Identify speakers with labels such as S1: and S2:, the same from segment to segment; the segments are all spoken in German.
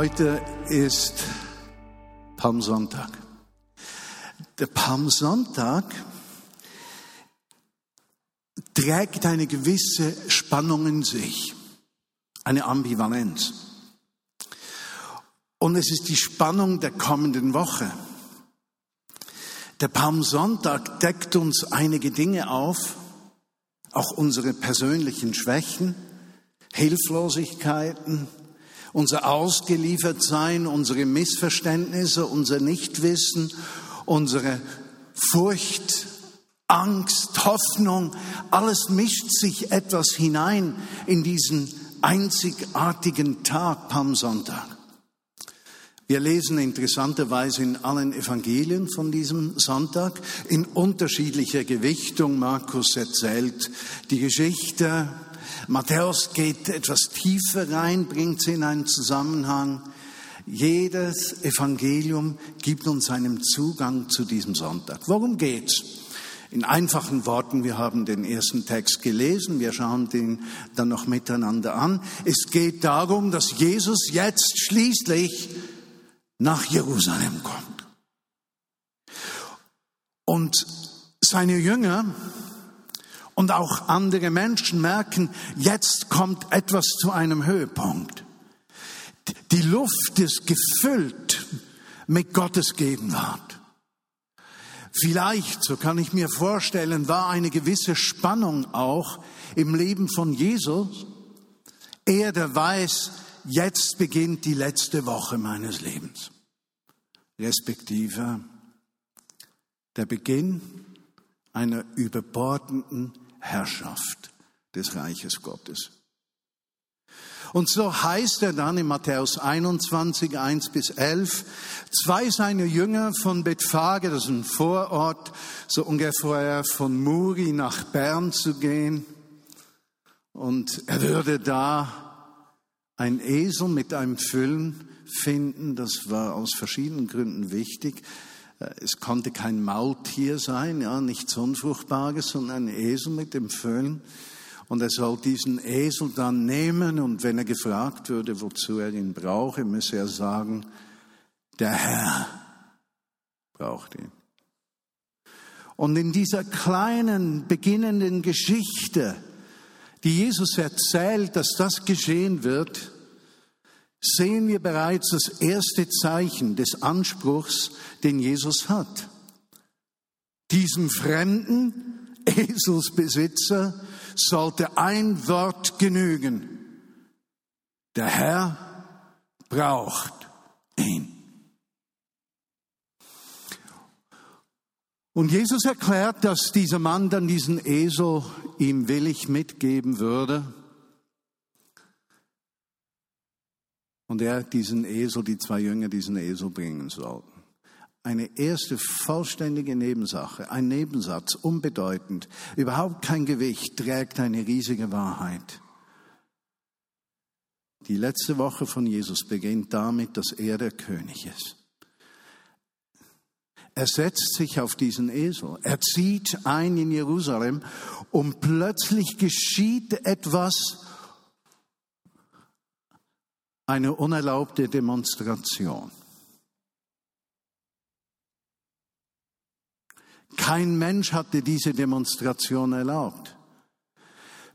S1: Heute ist Palmsonntag. Der Palmsonntag trägt eine gewisse Spannung in sich, eine Ambivalenz. Und es ist die Spannung der kommenden Woche. Der Palmsonntag deckt uns einige Dinge auf, auch unsere persönlichen Schwächen, Hilflosigkeiten, unser Ausgeliefertsein, unsere Missverständnisse, unser Nichtwissen, unsere Furcht, Angst, Hoffnung, alles mischt sich etwas hinein in diesen einzigartigen Tag Palmsonntag. Wir lesen interessanterweise in allen Evangelien von diesem Sonntag in unterschiedlicher Gewichtung. Markus erzählt die Geschichte, Matthäus geht etwas tiefer rein, bringt sie in einen Zusammenhang. Jedes Evangelium gibt uns einen Zugang zu diesem Sonntag. Worum geht's? In einfachen Worten, wir haben den ersten Text gelesen, wir schauen den dann noch miteinander an. Es geht darum, dass Jesus jetzt schließlich nach Jerusalem kommt. Und seine Jünger und auch andere Menschen merken, jetzt kommt etwas zu einem Höhepunkt. Die Luft ist gefüllt mit Gottes Gegenwart. Vielleicht, so kann ich mir vorstellen, war eine gewisse Spannung auch im Leben von Jesus. Er, der weiß, jetzt beginnt die letzte Woche meines Lebens. Respektive der Beginn einer überbordenden Herrschaft des Reiches Gottes. Und so heißt er dann in Matthäus 21, 1 bis 11, zwei seiner Jünger von Bethphage, das ist ein Vorort, so ungefähr von Muri nach Bern zu gehen. Und er würde da ein Esel mit einem Füllen finden. Das war aus verschiedenen Gründen wichtig. Äh, es konnte kein Maultier sein, ja, nichts Unfruchtbares, sondern ein Esel mit dem Föhn. Und er soll diesen Esel dann nehmen und wenn er gefragt würde, wozu er ihn brauche, müsse er sagen, der Herr braucht ihn. Und in dieser kleinen, beginnenden Geschichte, die Jesus erzählt, dass das geschehen wird, sehen wir bereits das erste Zeichen des Anspruchs, den Jesus hat. Diesem fremden Eselsbesitzer sollte ein Wort genügen. Der Herr braucht ihn. Und Jesus erklärt, dass dieser Mann dann diesen Esel ihm willig mitgeben würde. Und er diesen Esel, die zwei Jünger diesen Esel bringen sollten. Eine erste vollständige Nebensache, ein Nebensatz, unbedeutend, überhaupt kein Gewicht, trägt eine riesige Wahrheit. Die letzte Woche von Jesus beginnt damit, dass er der König ist. Er setzt sich auf diesen Esel, er zieht ein in Jerusalem und plötzlich geschieht etwas, eine unerlaubte Demonstration. Kein Mensch hatte diese Demonstration erlaubt.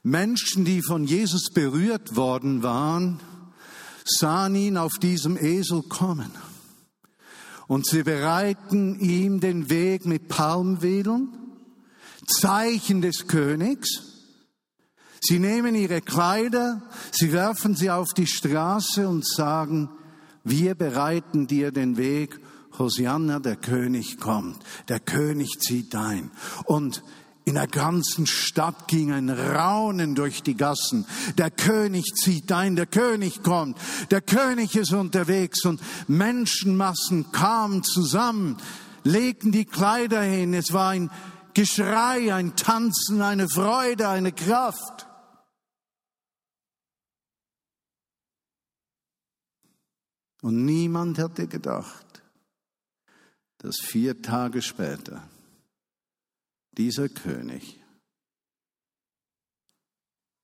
S1: Menschen, die von Jesus berührt worden waren, sahen ihn auf diesem Esel kommen. Und sie bereiten ihm den Weg mit Palmwedeln, Zeichen des Königs, Sie nehmen ihre Kleider, sie werfen sie auf die Straße und sagen, wir bereiten dir den Weg, Hosianna, der König kommt, der König zieht ein. Und in der ganzen Stadt ging ein Raunen durch die Gassen. Der König zieht ein, der König kommt, der König ist unterwegs und Menschenmassen kamen zusammen, legten die Kleider hin. Es war ein Geschrei, ein Tanzen, eine Freude, eine Kraft. Und niemand hatte gedacht, dass vier Tage später dieser König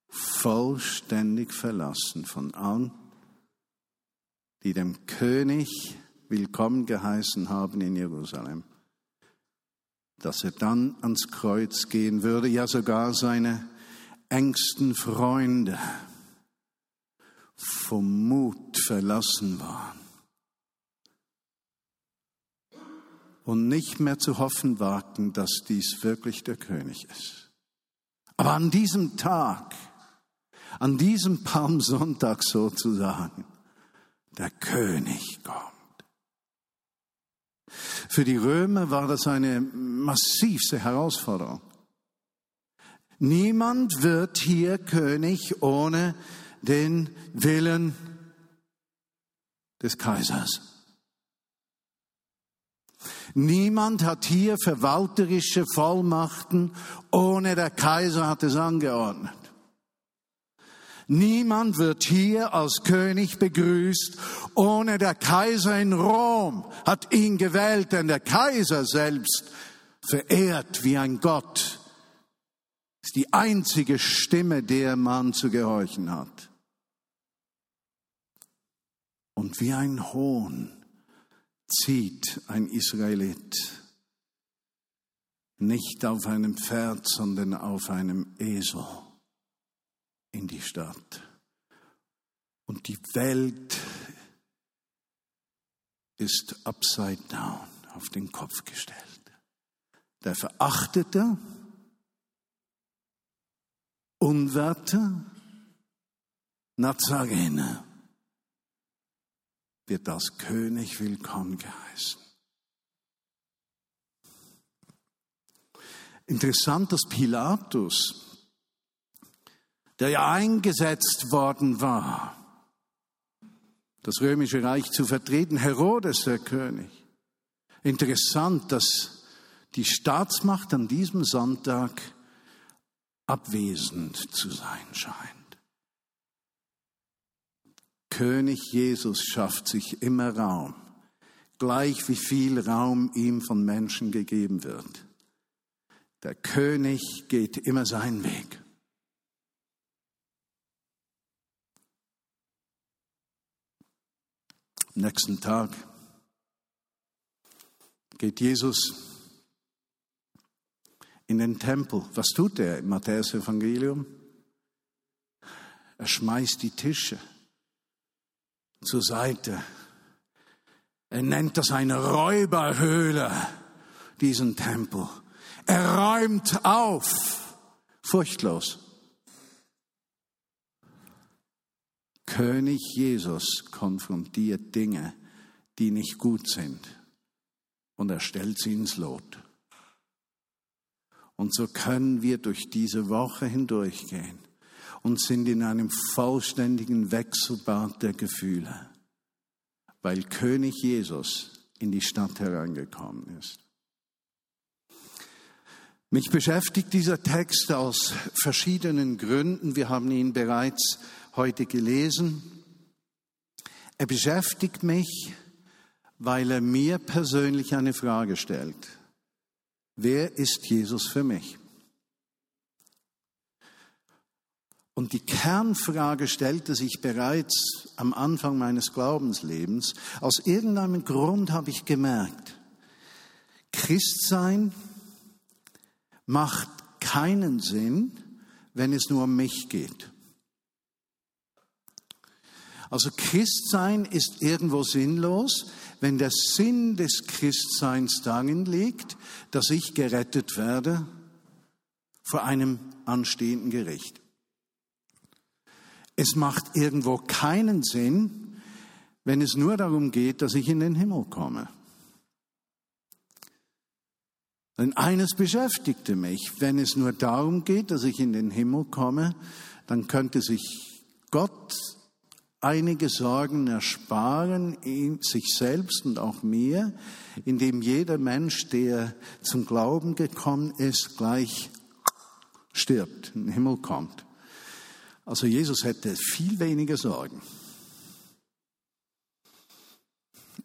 S1: vollständig verlassen von allen, die dem König willkommen geheißen haben in Jerusalem, dass er dann ans Kreuz gehen würde, ja sogar seine engsten Freunde vom Mut verlassen waren und nicht mehr zu hoffen wagten, dass dies wirklich der König ist. Aber an diesem Tag, an diesem Palmsonntag sozusagen, der König kommt. Für die Römer war das eine massivste Herausforderung. Niemand wird hier König ohne den Willen des Kaisers. Niemand hat hier verwalterische Vollmachten, ohne der Kaiser hat es angeordnet. Niemand wird hier als König begrüßt, ohne der Kaiser in Rom hat ihn gewählt, denn der Kaiser selbst verehrt wie ein Gott, ist die einzige Stimme, der man zu gehorchen hat. Und wie ein Hohn zieht ein Israelit nicht auf einem Pferd, sondern auf einem Esel in die Stadt. Und die Welt ist upside down, auf den Kopf gestellt. Der verachtete, unwerte Nazarener wird als König willkommen geheißen. Interessant, dass Pilatus, der ja eingesetzt worden war, das römische Reich zu vertreten, Herodes der König. Interessant, dass die Staatsmacht an diesem Sonntag abwesend zu sein scheint. König Jesus schafft sich immer Raum, gleich wie viel Raum ihm von Menschen gegeben wird. Der König geht immer seinen Weg. Am nächsten Tag geht Jesus in den Tempel. Was tut er im Matthäus-Evangelium? Er schmeißt die Tische zur Seite. Er nennt das eine Räuberhöhle, diesen Tempel. Er räumt auf, furchtlos. König Jesus konfrontiert Dinge, die nicht gut sind, und er stellt sie ins Lot. Und so können wir durch diese Woche hindurchgehen und sind in einem vollständigen Wechselbad der Gefühle, weil König Jesus in die Stadt hereingekommen ist. Mich beschäftigt dieser Text aus verschiedenen Gründen. Wir haben ihn bereits heute gelesen. Er beschäftigt mich, weil er mir persönlich eine Frage stellt. Wer ist Jesus für mich? Und die Kernfrage stellte sich bereits am Anfang meines Glaubenslebens. Aus irgendeinem Grund habe ich gemerkt, Christsein macht keinen Sinn, wenn es nur um mich geht. Also Christsein ist irgendwo sinnlos, wenn der Sinn des Christseins darin liegt, dass ich gerettet werde vor einem anstehenden Gericht. Es macht irgendwo keinen Sinn, wenn es nur darum geht, dass ich in den Himmel komme. Denn eines beschäftigte mich, wenn es nur darum geht, dass ich in den Himmel komme, dann könnte sich Gott einige Sorgen ersparen, sich selbst und auch mir, indem jeder Mensch, der zum Glauben gekommen ist, gleich stirbt, in den Himmel kommt. Also Jesus hätte viel weniger Sorgen.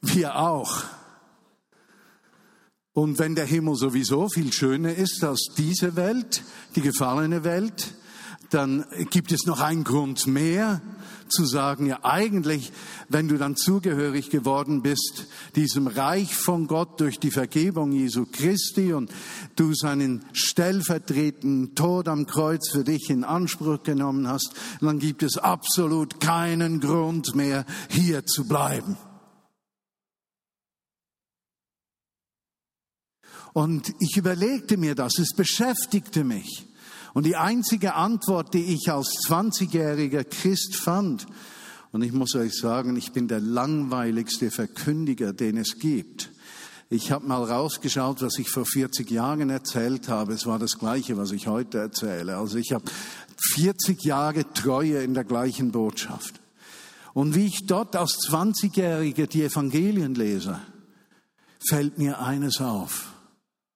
S1: Wir auch. Und wenn der Himmel sowieso viel schöner ist als diese Welt, die gefallene Welt, dann gibt es noch einen Grund mehr zu sagen, ja eigentlich, wenn du dann zugehörig geworden bist, diesem Reich von Gott durch die Vergebung Jesu Christi und du seinen stellvertretenden Tod am Kreuz für dich in Anspruch genommen hast, dann gibt es absolut keinen Grund mehr, hier zu bleiben. Und ich überlegte mir das, es beschäftigte mich. Und die einzige Antwort, die ich als 20-jähriger Christ fand, und ich muss euch sagen, ich bin der langweiligste Verkündiger, den es gibt. Ich habe mal rausgeschaut, was ich vor 40 Jahren erzählt habe. Es war das Gleiche, was ich heute erzähle. Also ich habe 40 Jahre Treue in der gleichen Botschaft. Und wie ich dort als 20-Jähriger die Evangelien lese, fällt mir eines auf.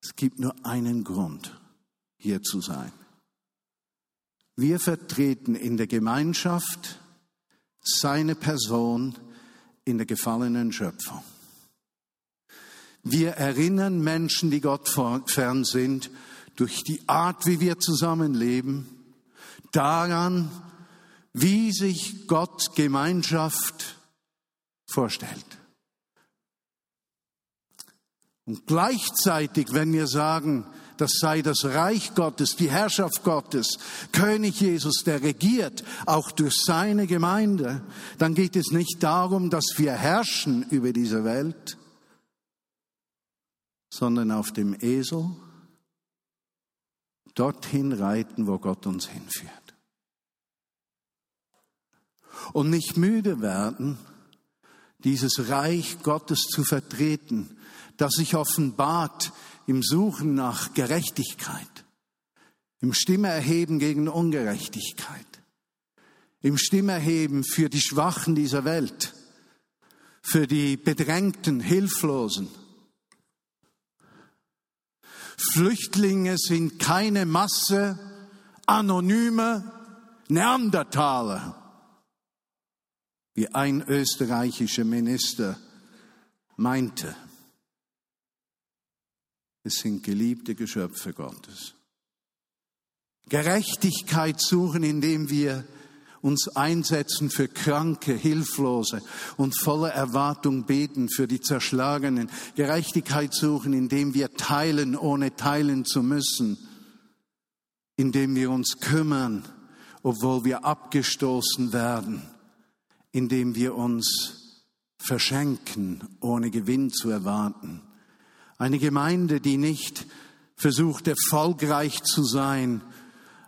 S1: Es gibt nur einen Grund, hier zu sein. Wir vertreten in der Gemeinschaft seine Person in der gefallenen Schöpfung. Wir erinnern Menschen, die Gott fern sind, durch die Art, wie wir zusammenleben, daran, wie sich Gott Gemeinschaft vorstellt. Und gleichzeitig, wenn wir sagen, das sei das Reich Gottes, die Herrschaft Gottes, König Jesus, der regiert, auch durch seine Gemeinde, dann geht es nicht darum, dass wir herrschen über diese Welt, sondern auf dem Esel dorthin reiten, wo Gott uns hinführt. Und nicht müde werden, dieses Reich Gottes zu vertreten, das sich offenbart im Suchen nach Gerechtigkeit, im Stimmerheben gegen Ungerechtigkeit, im Stimmerheben für die Schwachen dieser Welt, für die Bedrängten, Hilflosen. Flüchtlinge sind keine Masse, anonyme Neandertaler, wie ein österreichischer Minister meinte. Es sind geliebte Geschöpfe Gottes. Gerechtigkeit suchen, indem wir uns einsetzen für Kranke, Hilflose und voller Erwartung beten für die Zerschlagenen. Gerechtigkeit suchen, indem wir teilen, ohne teilen zu müssen. Indem wir uns kümmern, obwohl wir abgestoßen werden. Indem wir uns verschenken, ohne Gewinn zu erwarten. Eine Gemeinde, die nicht versucht, erfolgreich zu sein.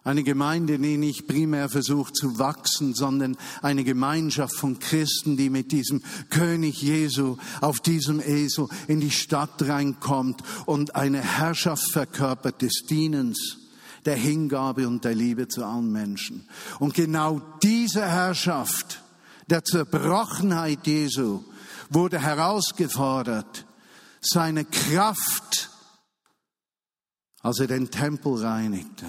S1: Eine Gemeinde, die nicht primär versucht zu wachsen, sondern eine Gemeinschaft von Christen, die mit diesem König Jesu auf diesem Esel in die Stadt reinkommt und eine Herrschaft verkörpert des Dienens, der Hingabe und der Liebe zu allen Menschen. Und genau diese Herrschaft der Zerbrochenheit Jesu wurde herausgefordert seine Kraft, als er den Tempel reinigte,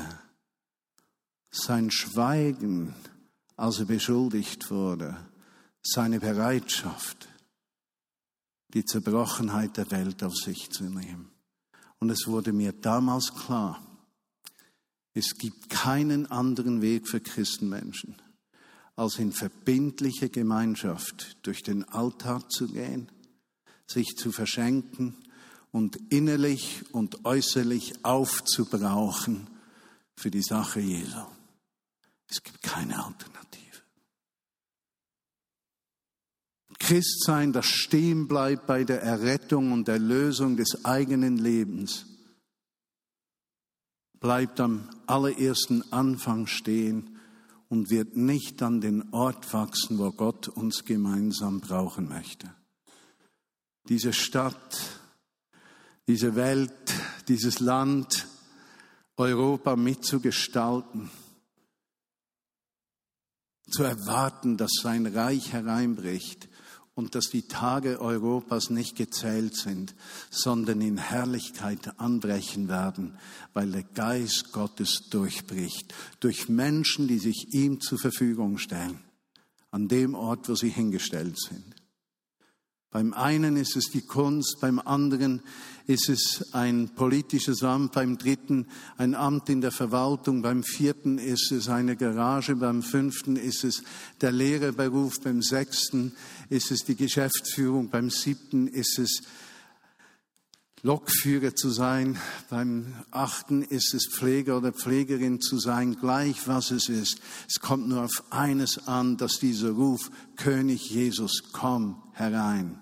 S1: sein Schweigen, als er beschuldigt wurde, seine Bereitschaft, die Zerbrochenheit der Welt auf sich zu nehmen. Und es wurde mir damals klar, es gibt keinen anderen Weg für Christenmenschen, als in verbindliche Gemeinschaft durch den Alltag zu gehen sich zu verschenken und innerlich und äußerlich aufzubrauchen für die Sache Jesu. Es gibt keine Alternative. Christsein, das stehen bleibt bei der Errettung und Erlösung des eigenen Lebens, bleibt am allerersten Anfang stehen und wird nicht an den Ort wachsen, wo Gott uns gemeinsam brauchen möchte diese Stadt, diese Welt, dieses Land Europa mitzugestalten, zu erwarten, dass sein Reich hereinbricht und dass die Tage Europas nicht gezählt sind, sondern in Herrlichkeit anbrechen werden, weil der Geist Gottes durchbricht, durch Menschen, die sich ihm zur Verfügung stellen, an dem Ort, wo sie hingestellt sind. Beim einen ist es die Kunst, beim anderen ist es ein politisches Amt, beim dritten ein Amt in der Verwaltung, beim vierten ist es eine Garage, beim fünften ist es der Lehrerberuf, beim sechsten ist es die Geschäftsführung, beim siebten ist es Lokführer zu sein, beim achten ist es Pfleger oder Pflegerin zu sein, gleich was es ist. Es kommt nur auf eines an, dass dieser Ruf, König Jesus, komm herein,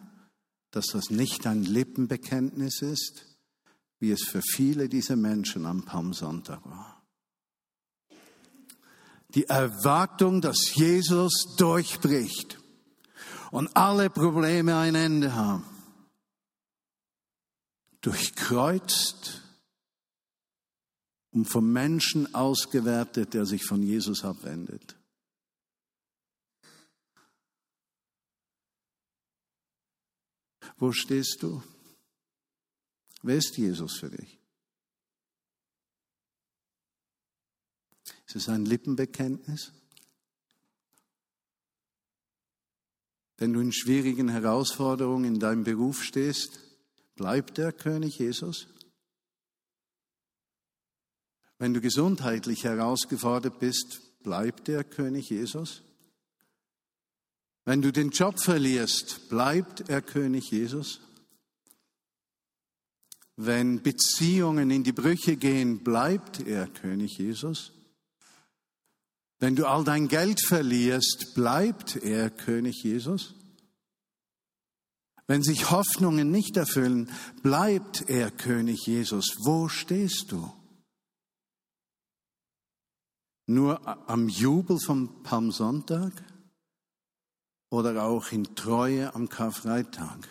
S1: dass das nicht ein Lippenbekenntnis ist, wie es für viele dieser Menschen am Palmsonntag war. Die Erwartung, dass Jesus durchbricht und alle Probleme ein Ende haben. Durchkreuzt und vom Menschen ausgewertet, der sich von Jesus abwendet. Wo stehst du? Wer ist Jesus für dich? Ist es ein Lippenbekenntnis? Wenn du in schwierigen Herausforderungen in deinem Beruf stehst, bleibt der König Jesus? Wenn du gesundheitlich herausgefordert bist, bleibt der König Jesus? Wenn du den Job verlierst, bleibt er König Jesus? Wenn Beziehungen in die Brüche gehen, bleibt er König Jesus? Wenn du all dein Geld verlierst, bleibt er König Jesus? Wenn sich Hoffnungen nicht erfüllen, bleibt er König Jesus. Wo stehst du? Nur am Jubel vom Palmsonntag oder auch in Treue am Karfreitag?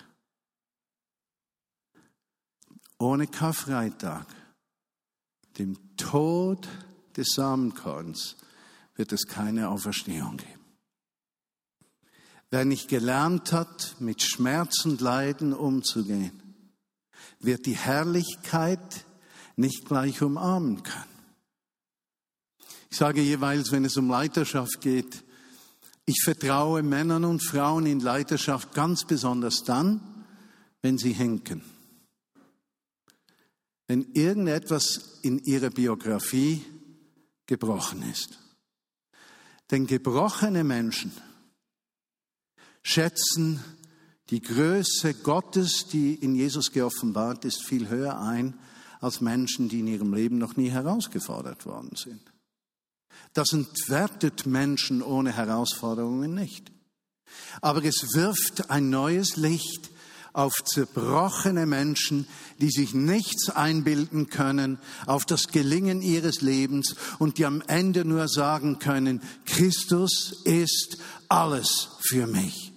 S1: Ohne Karfreitag, dem Tod des Samenkorns, wird es keine Auferstehung geben. Wer nicht gelernt hat, mit Schmerz und Leiden umzugehen, wird die Herrlichkeit nicht gleich umarmen können. Ich sage jeweils, wenn es um Leiterschaft geht, ich vertraue Männern und Frauen in Leiterschaft ganz besonders dann, wenn sie hinken. Wenn irgendetwas in ihrer Biografie gebrochen ist. Denn gebrochene Menschen schätzen die Größe Gottes, die in Jesus geoffenbart ist, viel höher ein als Menschen, die in ihrem Leben noch nie herausgefordert worden sind. Das entwertet Menschen ohne Herausforderungen nicht. Aber es wirft ein neues Licht auf zerbrochene Menschen, die sich nichts einbilden können, auf das Gelingen ihres Lebens und die am Ende nur sagen können, Christus ist alles für mich.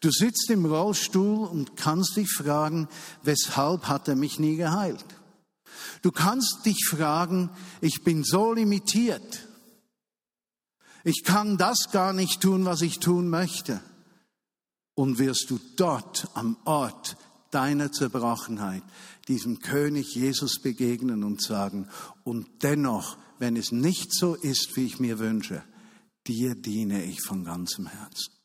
S1: Du sitzt im Rollstuhl und kannst dich fragen, weshalb hat er mich nie geheilt? Du kannst dich fragen, ich bin so limitiert. Ich kann das gar nicht tun, was ich tun möchte. Und wirst du dort am Ort deiner Zerbrochenheit diesem König Jesus begegnen und sagen, und dennoch, wenn es nicht so ist, wie ich mir wünsche, dir diene ich von ganzem Herzen.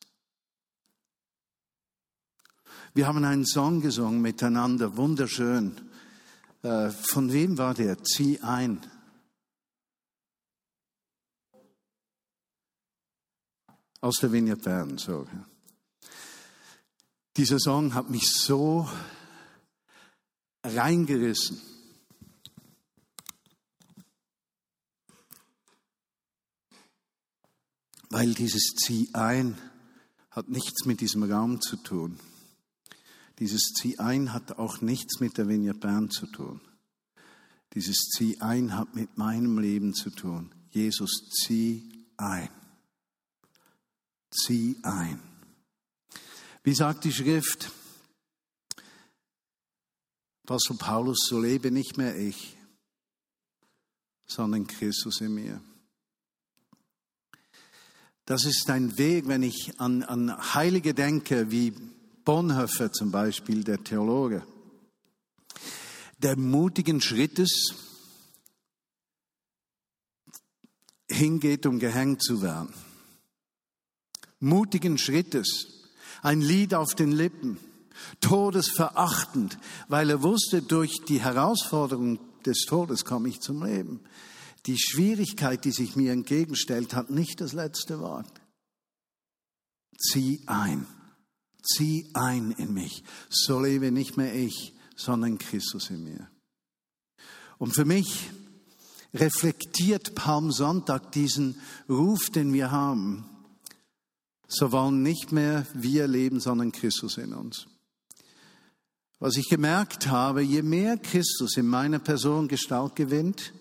S1: Wir haben einen Song gesungen miteinander, wunderschön. Äh, von wem war der? Zieh ein. Aus der Vineyard Bern, so. Dieser Song hat mich so reingerissen. Weil dieses Zieh ein hat nichts mit diesem Raum zu tun. Dieses Zieh ein hat auch nichts mit der Vineyard Bern zu tun. Dieses Zieh ein hat mit meinem Leben zu tun. Jesus, zieh ein. Zieh ein. Wie sagt die Schrift? Apostel Paulus, so lebe nicht mehr ich, sondern Christus in mir. Das ist ein Weg, wenn ich an, an Heilige denke, wie Bonhoeffer zum Beispiel, der Theologe, der mutigen Schrittes hingeht, um gehängt zu werden. Mutigen Schrittes, ein Lied auf den Lippen, todesverachtend, weil er wusste, durch die Herausforderung des Todes komme ich zum Leben. Die Schwierigkeit, die sich mir entgegenstellt, hat nicht das letzte Wort. Zieh ein, zieh ein in mich. So lebe nicht mehr ich, sondern Christus in mir. Und für mich reflektiert Palmsonntag diesen Ruf, den wir haben. So wollen nicht mehr wir leben, sondern Christus in uns. Was ich gemerkt habe, je mehr Christus in meiner Person Gestalt gewinnt,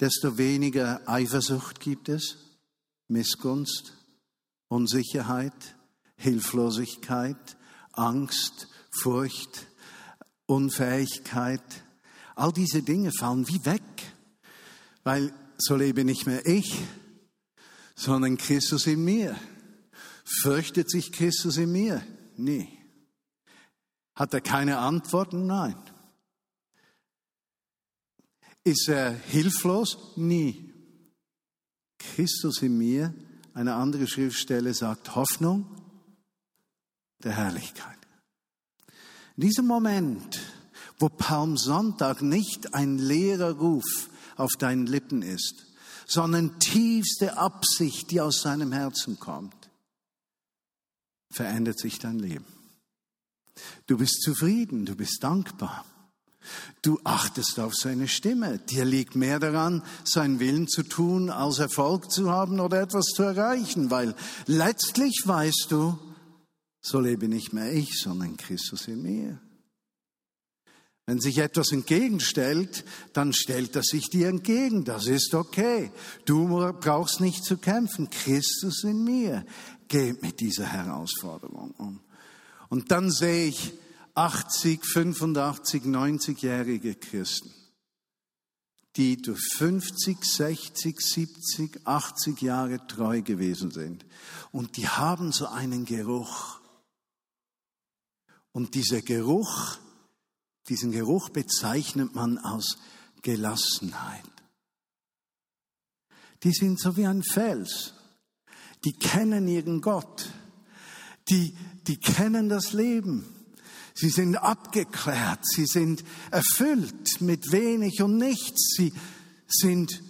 S1: desto weniger Eifersucht gibt es, Missgunst, Unsicherheit, Hilflosigkeit, Angst, Furcht, Unfähigkeit. All diese Dinge fallen wie weg, weil so lebe nicht mehr ich, sondern Christus in mir. Fürchtet sich Christus in mir? Nee. Hat er keine Antworten? Nein. Ist er hilflos? Nie. Christus in mir, eine andere Schriftstelle sagt Hoffnung der Herrlichkeit. In diesem Moment, wo Palmsonntag nicht ein leerer Ruf auf deinen Lippen ist, sondern tiefste Absicht, die aus seinem Herzen kommt, verändert sich dein Leben. Du bist zufrieden, du bist dankbar. Du achtest auf seine Stimme. Dir liegt mehr daran, seinen Willen zu tun, als Erfolg zu haben oder etwas zu erreichen, weil letztlich weißt du, so lebe nicht mehr ich, sondern Christus in mir. Wenn sich etwas entgegenstellt, dann stellt er sich dir entgegen. Das ist okay. Du brauchst nicht zu kämpfen. Christus in mir geht mit dieser Herausforderung um. Und dann sehe ich 80, 85, 90-jährige Christen, die durch 50, 60, 70, 80 Jahre treu gewesen sind. Und die haben so einen Geruch. Und dieser Geruch, diesen Geruch bezeichnet man als Gelassenheit. Die sind so wie ein Fels. Die kennen ihren Gott. Die, die kennen das Leben. Sie sind abgeklärt. Sie sind erfüllt mit wenig und nichts. Sie sind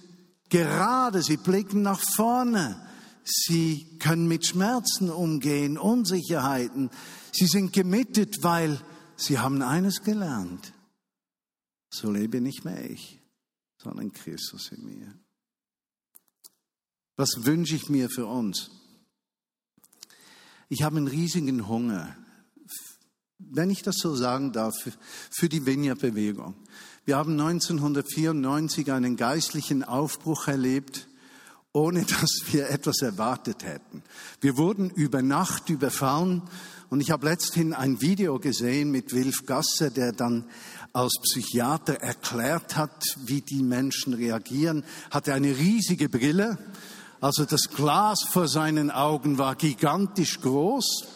S1: gerade. Sie blicken nach vorne. Sie können mit Schmerzen umgehen, Unsicherheiten. Sie sind gemittet, weil sie haben eines gelernt. So lebe nicht mehr ich, sondern Christus in mir. Was wünsche ich mir für uns? Ich habe einen riesigen Hunger, wenn ich das so sagen darf, für die Vineyard-Bewegung. Wir haben 1994 einen geistlichen Aufbruch erlebt, ohne dass wir etwas erwartet hätten. Wir wurden über Nacht überfallen und ich habe letzthin ein Video gesehen mit Wilf Gasser, der dann als Psychiater erklärt hat, wie die Menschen reagieren, hatte eine riesige Brille also das Glas vor seinen Augen war gigantisch groß.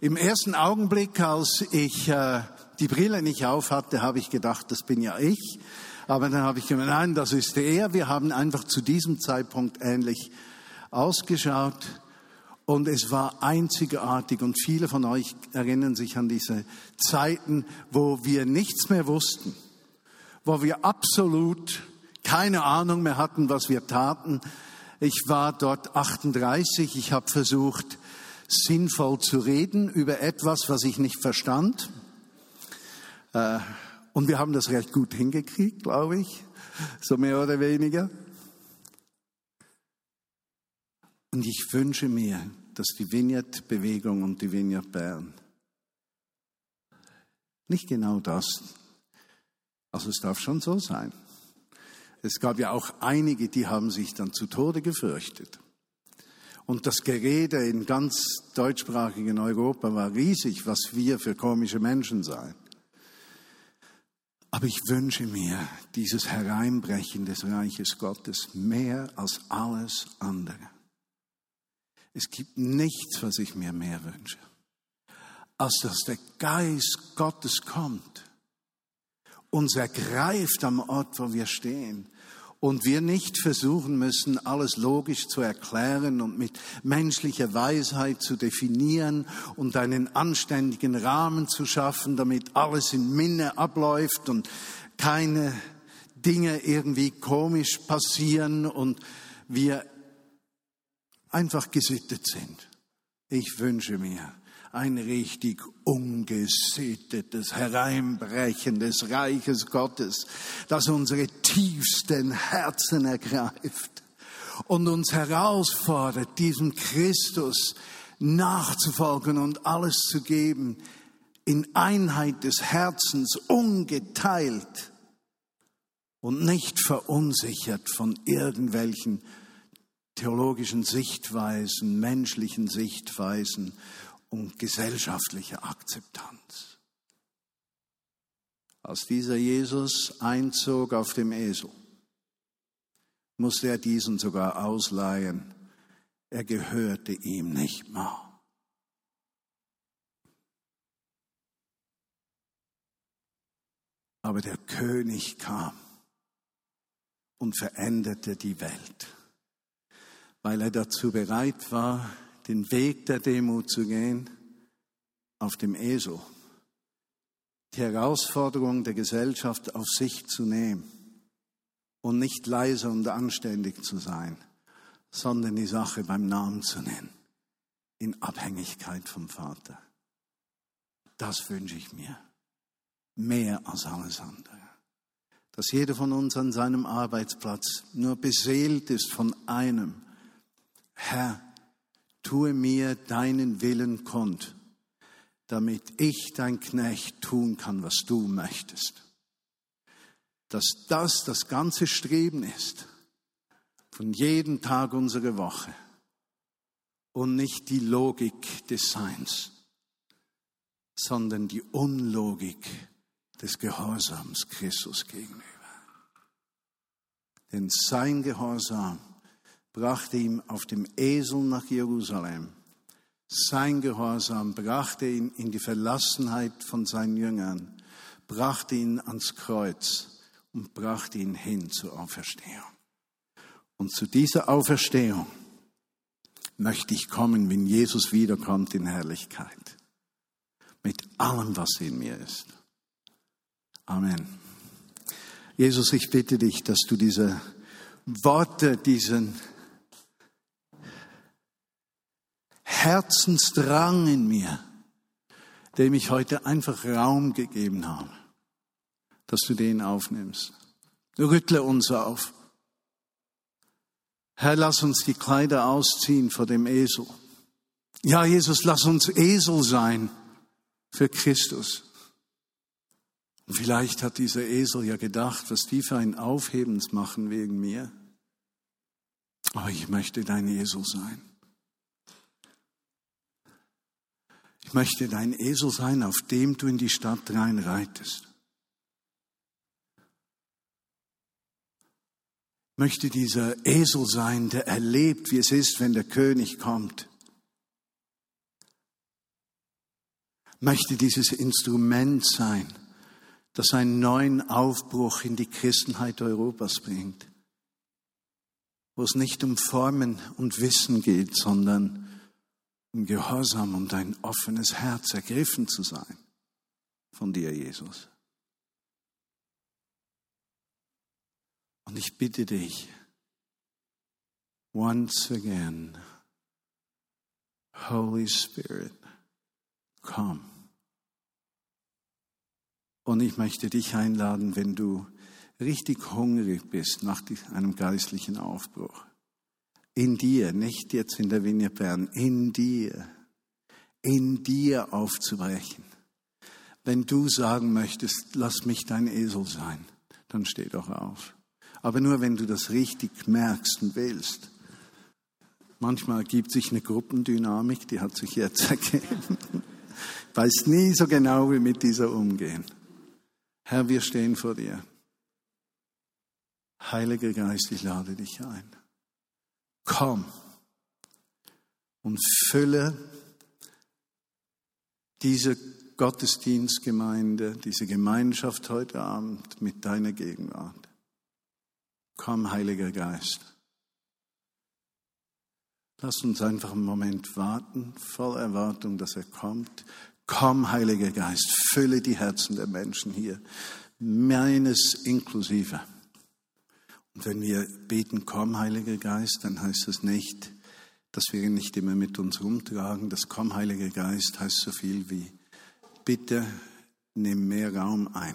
S1: Im ersten Augenblick, als ich äh, die Brille nicht auf hatte, habe ich gedacht, das bin ja ich. Aber dann habe ich gemeint, nein, das ist er. Wir haben einfach zu diesem Zeitpunkt ähnlich ausgeschaut. Und es war einzigartig. Und viele von euch erinnern sich an diese Zeiten, wo wir nichts mehr wussten, wo wir absolut keine Ahnung mehr hatten, was wir taten. Ich war dort 38, ich habe versucht, sinnvoll zu reden über etwas, was ich nicht verstand. Äh, und wir haben das recht gut hingekriegt, glaube ich, so mehr oder weniger. Und ich wünsche mir, dass die Vineyard-Bewegung und die Vineyard Bern nicht genau das, also es darf schon so sein, es gab ja auch einige, die haben sich dann zu Tode gefürchtet. Und das Gerede in ganz deutschsprachigen Europa war riesig, was wir für komische Menschen seien. Aber ich wünsche mir dieses Hereinbrechen des Reiches Gottes mehr als alles andere. Es gibt nichts, was ich mir mehr wünsche, als dass der Geist Gottes kommt, uns ergreift am Ort, wo wir stehen. Und wir nicht versuchen müssen, alles logisch zu erklären und mit menschlicher Weisheit zu definieren und einen anständigen Rahmen zu schaffen, damit alles in Minne abläuft und keine Dinge irgendwie komisch passieren und wir einfach gesittet sind. Ich wünsche mir, ein richtig ungesittetes Hereinbrechen des Reiches Gottes, das unsere tiefsten Herzen ergreift und uns herausfordert, diesem Christus nachzufolgen und alles zu geben, in Einheit des Herzens, ungeteilt und nicht verunsichert von irgendwelchen theologischen Sichtweisen, menschlichen Sichtweisen und gesellschaftliche Akzeptanz. Als dieser Jesus einzog auf dem Esel, musste er diesen sogar ausleihen. Er gehörte ihm nicht mehr. Aber der König kam und veränderte die Welt, weil er dazu bereit war, den Weg der Demut zu gehen auf dem Esel, die Herausforderung der Gesellschaft auf sich zu nehmen und nicht leise und anständig zu sein, sondern die Sache beim Namen zu nennen, in Abhängigkeit vom Vater. Das wünsche ich mir, mehr als alles andere. Dass jeder von uns an seinem Arbeitsplatz nur beseelt ist von einem, Herr, tue mir deinen Willen kund, damit ich, dein Knecht, tun kann, was du möchtest. Dass das das ganze Streben ist von jedem Tag unserer Woche und nicht die Logik des Seins, sondern die Unlogik des Gehorsams Christus gegenüber. Denn sein Gehorsam brachte ihn auf dem Esel nach Jerusalem. Sein Gehorsam brachte ihn in die Verlassenheit von seinen Jüngern, brachte ihn ans Kreuz und brachte ihn hin zur Auferstehung. Und zu dieser Auferstehung möchte ich kommen, wenn Jesus wiederkommt in Herrlichkeit. Mit allem, was in mir ist. Amen. Jesus, ich bitte dich, dass du diese Worte, diesen Herzensdrang in mir, dem ich heute einfach Raum gegeben habe, dass du den aufnimmst. Rüttle uns auf. Herr, lass uns die Kleider ausziehen vor dem Esel. Ja, Jesus, lass uns Esel sein für Christus. Und vielleicht hat dieser Esel ja gedacht, was die für ein Aufhebens machen wegen mir. Aber ich möchte dein Esel sein. Ich möchte dein Esel sein, auf dem du in die Stadt rein reitest. Ich möchte dieser Esel sein, der erlebt, wie es ist, wenn der König kommt. Ich möchte dieses Instrument sein, das einen neuen Aufbruch in die Christenheit Europas bringt, wo es nicht um Formen und Wissen geht, sondern Gehorsam und ein offenes Herz ergriffen zu sein von dir, Jesus. Und ich bitte dich, once again, Holy Spirit, komm. Und ich möchte dich einladen, wenn du richtig hungrig bist nach einem geistlichen Aufbruch in dir, nicht jetzt in der Vinie Bern, in dir, in dir aufzubrechen. Wenn du sagen möchtest, lass mich dein Esel sein, dann steh doch auf. Aber nur wenn du das richtig merkst und willst. Manchmal ergibt sich eine Gruppendynamik, die hat sich jetzt ergeben. Weiß nie so genau, wie mit dieser umgehen. Herr, wir stehen vor dir. Heiliger Geist, ich lade dich ein. Komm und fülle diese Gottesdienstgemeinde, diese Gemeinschaft heute Abend mit deiner Gegenwart. Komm, Heiliger Geist. Lass uns einfach einen Moment warten, voll Erwartung, dass er kommt. Komm, Heiliger Geist, fülle die Herzen der Menschen hier, meines inklusive. Und wenn wir beten, komm, Heiliger Geist, dann heißt das nicht, dass wir ihn nicht immer mit uns rumtragen. Das Komm, Heiliger Geist heißt so viel wie, bitte nimm mehr Raum ein.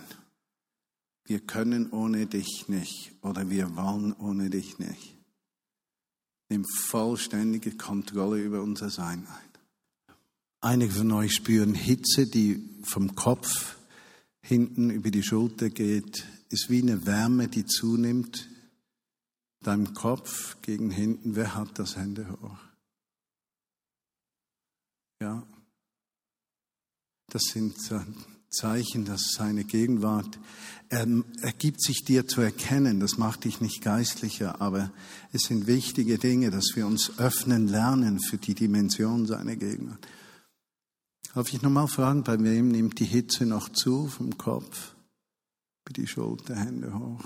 S1: Wir können ohne dich nicht oder wir wollen ohne dich nicht. Nimm vollständige Kontrolle über unser Sein ein. Einige von euch spüren Hitze, die vom Kopf hinten über die Schulter geht, ist wie eine Wärme, die zunimmt. Deinem Kopf gegen hinten, wer hat das Hände hoch? Ja, das sind Zeichen, dass seine Gegenwart, er, er gibt sich dir zu erkennen, das macht dich nicht geistlicher, aber es sind wichtige Dinge, dass wir uns öffnen lernen für die Dimension seiner Gegenwart. Darf ich nochmal fragen, bei wem nimmt die Hitze noch zu vom Kopf, für die Schulter, Hände hoch?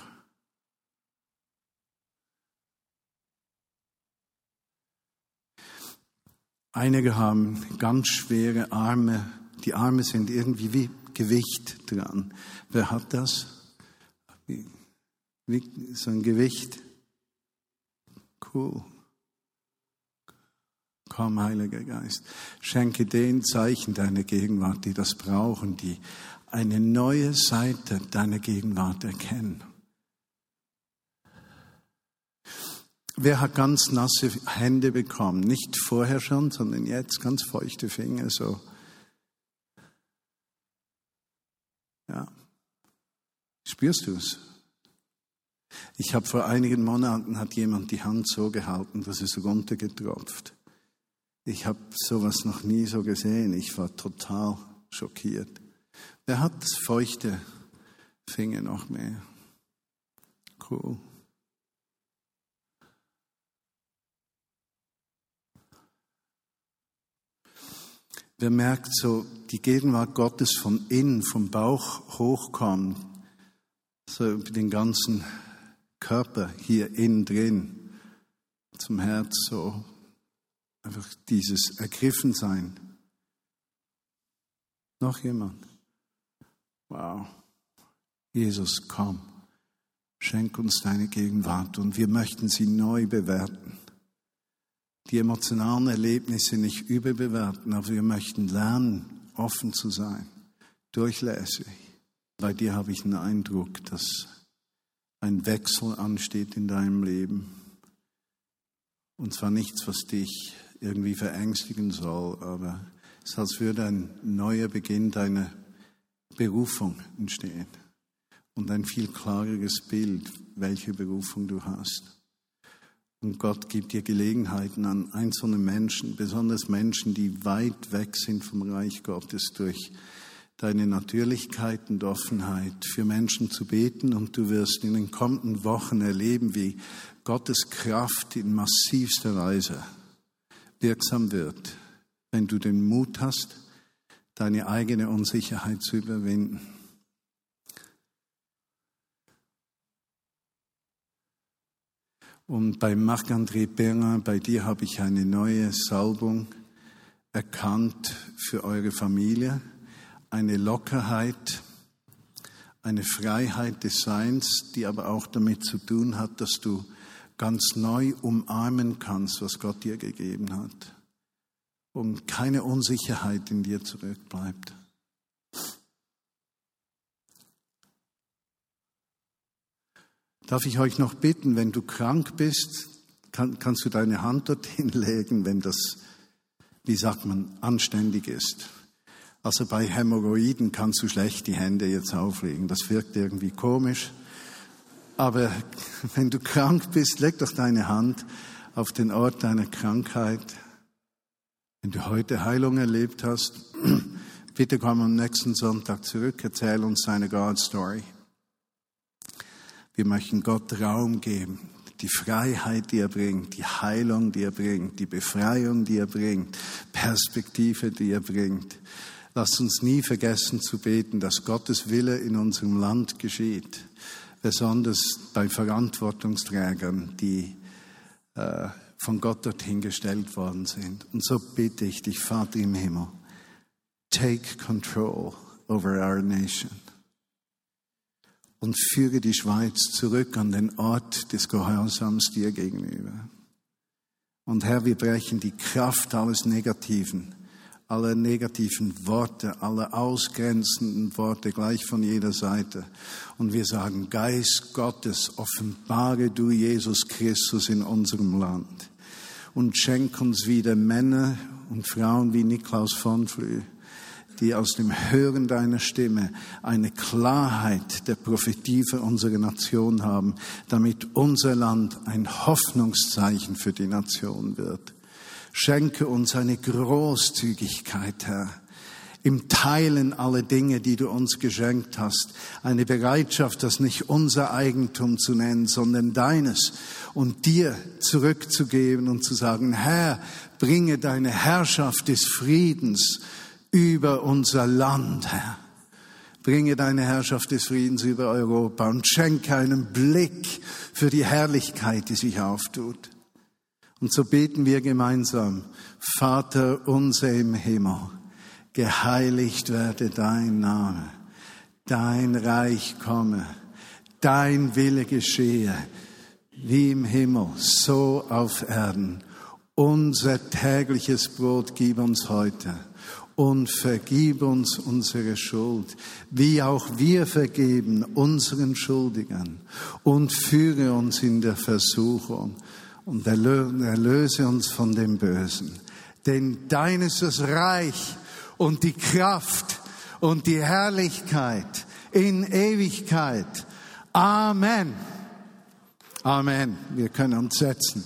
S1: Einige haben ganz schwere Arme, die Arme sind irgendwie wie Gewicht dran. Wer hat das? Wie, wie so ein Gewicht. Cool. Komm, Heiliger Geist, schenke den Zeichen deiner Gegenwart, die das brauchen, die eine neue Seite deiner Gegenwart erkennen. Wer hat ganz nasse Hände bekommen? Nicht vorher schon, sondern jetzt ganz feuchte Finger, so. Ja. Spürst du es? Ich habe vor einigen Monaten hat jemand die Hand so gehalten, dass es runtergetropft. Ich habe sowas noch nie so gesehen. Ich war total schockiert. Wer hat das feuchte Finger noch mehr? Cool. Wer merkt so, die Gegenwart Gottes von innen, vom Bauch hochkommt, so über den ganzen Körper hier innen drin, zum Herz so, einfach dieses Ergriffensein. Noch jemand? Wow. Jesus, komm, schenk uns deine Gegenwart und wir möchten sie neu bewerten die emotionalen Erlebnisse nicht überbewerten, aber wir möchten lernen, offen zu sein, durchlässig. Bei dir habe ich den Eindruck, dass ein Wechsel ansteht in deinem Leben. Und zwar nichts, was dich irgendwie verängstigen soll, aber es ist, als würde ein neuer Beginn deiner Berufung entstehen und ein viel klareres Bild, welche Berufung du hast. Und Gott gibt dir Gelegenheiten an einzelne Menschen, besonders Menschen, die weit weg sind vom Reich Gottes, durch deine Natürlichkeit und Offenheit für Menschen zu beten. Und du wirst in den kommenden Wochen erleben, wie Gottes Kraft in massivster Weise wirksam wird, wenn du den Mut hast, deine eigene Unsicherheit zu überwinden. Und bei Marc-André Perrin, bei dir habe ich eine neue Salbung erkannt für eure Familie. Eine Lockerheit, eine Freiheit des Seins, die aber auch damit zu tun hat, dass du ganz neu umarmen kannst, was Gott dir gegeben hat. Und keine Unsicherheit in dir zurückbleibt. Darf ich euch noch bitten, wenn du krank bist, kann, kannst du deine Hand dorthin legen, wenn das, wie sagt man, anständig ist. Also bei Hämorrhoiden kannst du schlecht die Hände jetzt auflegen. Das wirkt irgendwie komisch. Aber wenn du krank bist, leg doch deine Hand auf den Ort deiner Krankheit. Wenn du heute Heilung erlebt hast, bitte komm am nächsten Sonntag zurück, erzähl uns deine God Story. Wir möchten Gott Raum geben, die Freiheit, die er bringt, die Heilung, die er bringt, die Befreiung, die er bringt, Perspektive, die er bringt. Lasst uns nie vergessen zu beten, dass Gottes Wille in unserem Land geschieht, besonders bei Verantwortungsträgern, die äh, von Gott dorthin gestellt worden sind. Und so bitte ich dich, Vater im Himmel, take control over our nation und führe die Schweiz zurück an den Ort des Gehorsams dir gegenüber. Und Herr, wir brechen die Kraft alles Negativen, aller negativen Worte, aller ausgrenzenden Worte gleich von jeder Seite. Und wir sagen, Geist Gottes, offenbare du Jesus Christus in unserem Land und schenk uns wieder Männer und Frauen wie Niklaus von Flüh, die aus dem Hören deiner Stimme eine Klarheit der Prophetie für unsere Nation haben, damit unser Land ein Hoffnungszeichen für die Nation wird. Schenke uns eine Großzügigkeit, Herr, im Teilen aller Dinge, die du uns geschenkt hast. Eine Bereitschaft, das nicht unser Eigentum zu nennen, sondern deines und dir zurückzugeben und zu sagen, Herr, bringe deine Herrschaft des Friedens über unser Land, Herr. Bringe deine Herrschaft des Friedens über Europa und schenke einen Blick für die Herrlichkeit, die sich auftut. Und so beten wir gemeinsam, Vater unser im Himmel, geheiligt werde dein Name, dein Reich komme, dein Wille geschehe, wie im Himmel, so auf Erden. Unser tägliches Brot gib uns heute und vergib uns unsere Schuld, wie auch wir vergeben unseren Schuldigern und führe uns in der Versuchung und erlöse uns von dem Bösen. Denn dein ist das Reich und die Kraft und die Herrlichkeit in Ewigkeit. Amen. Amen. Wir können uns setzen.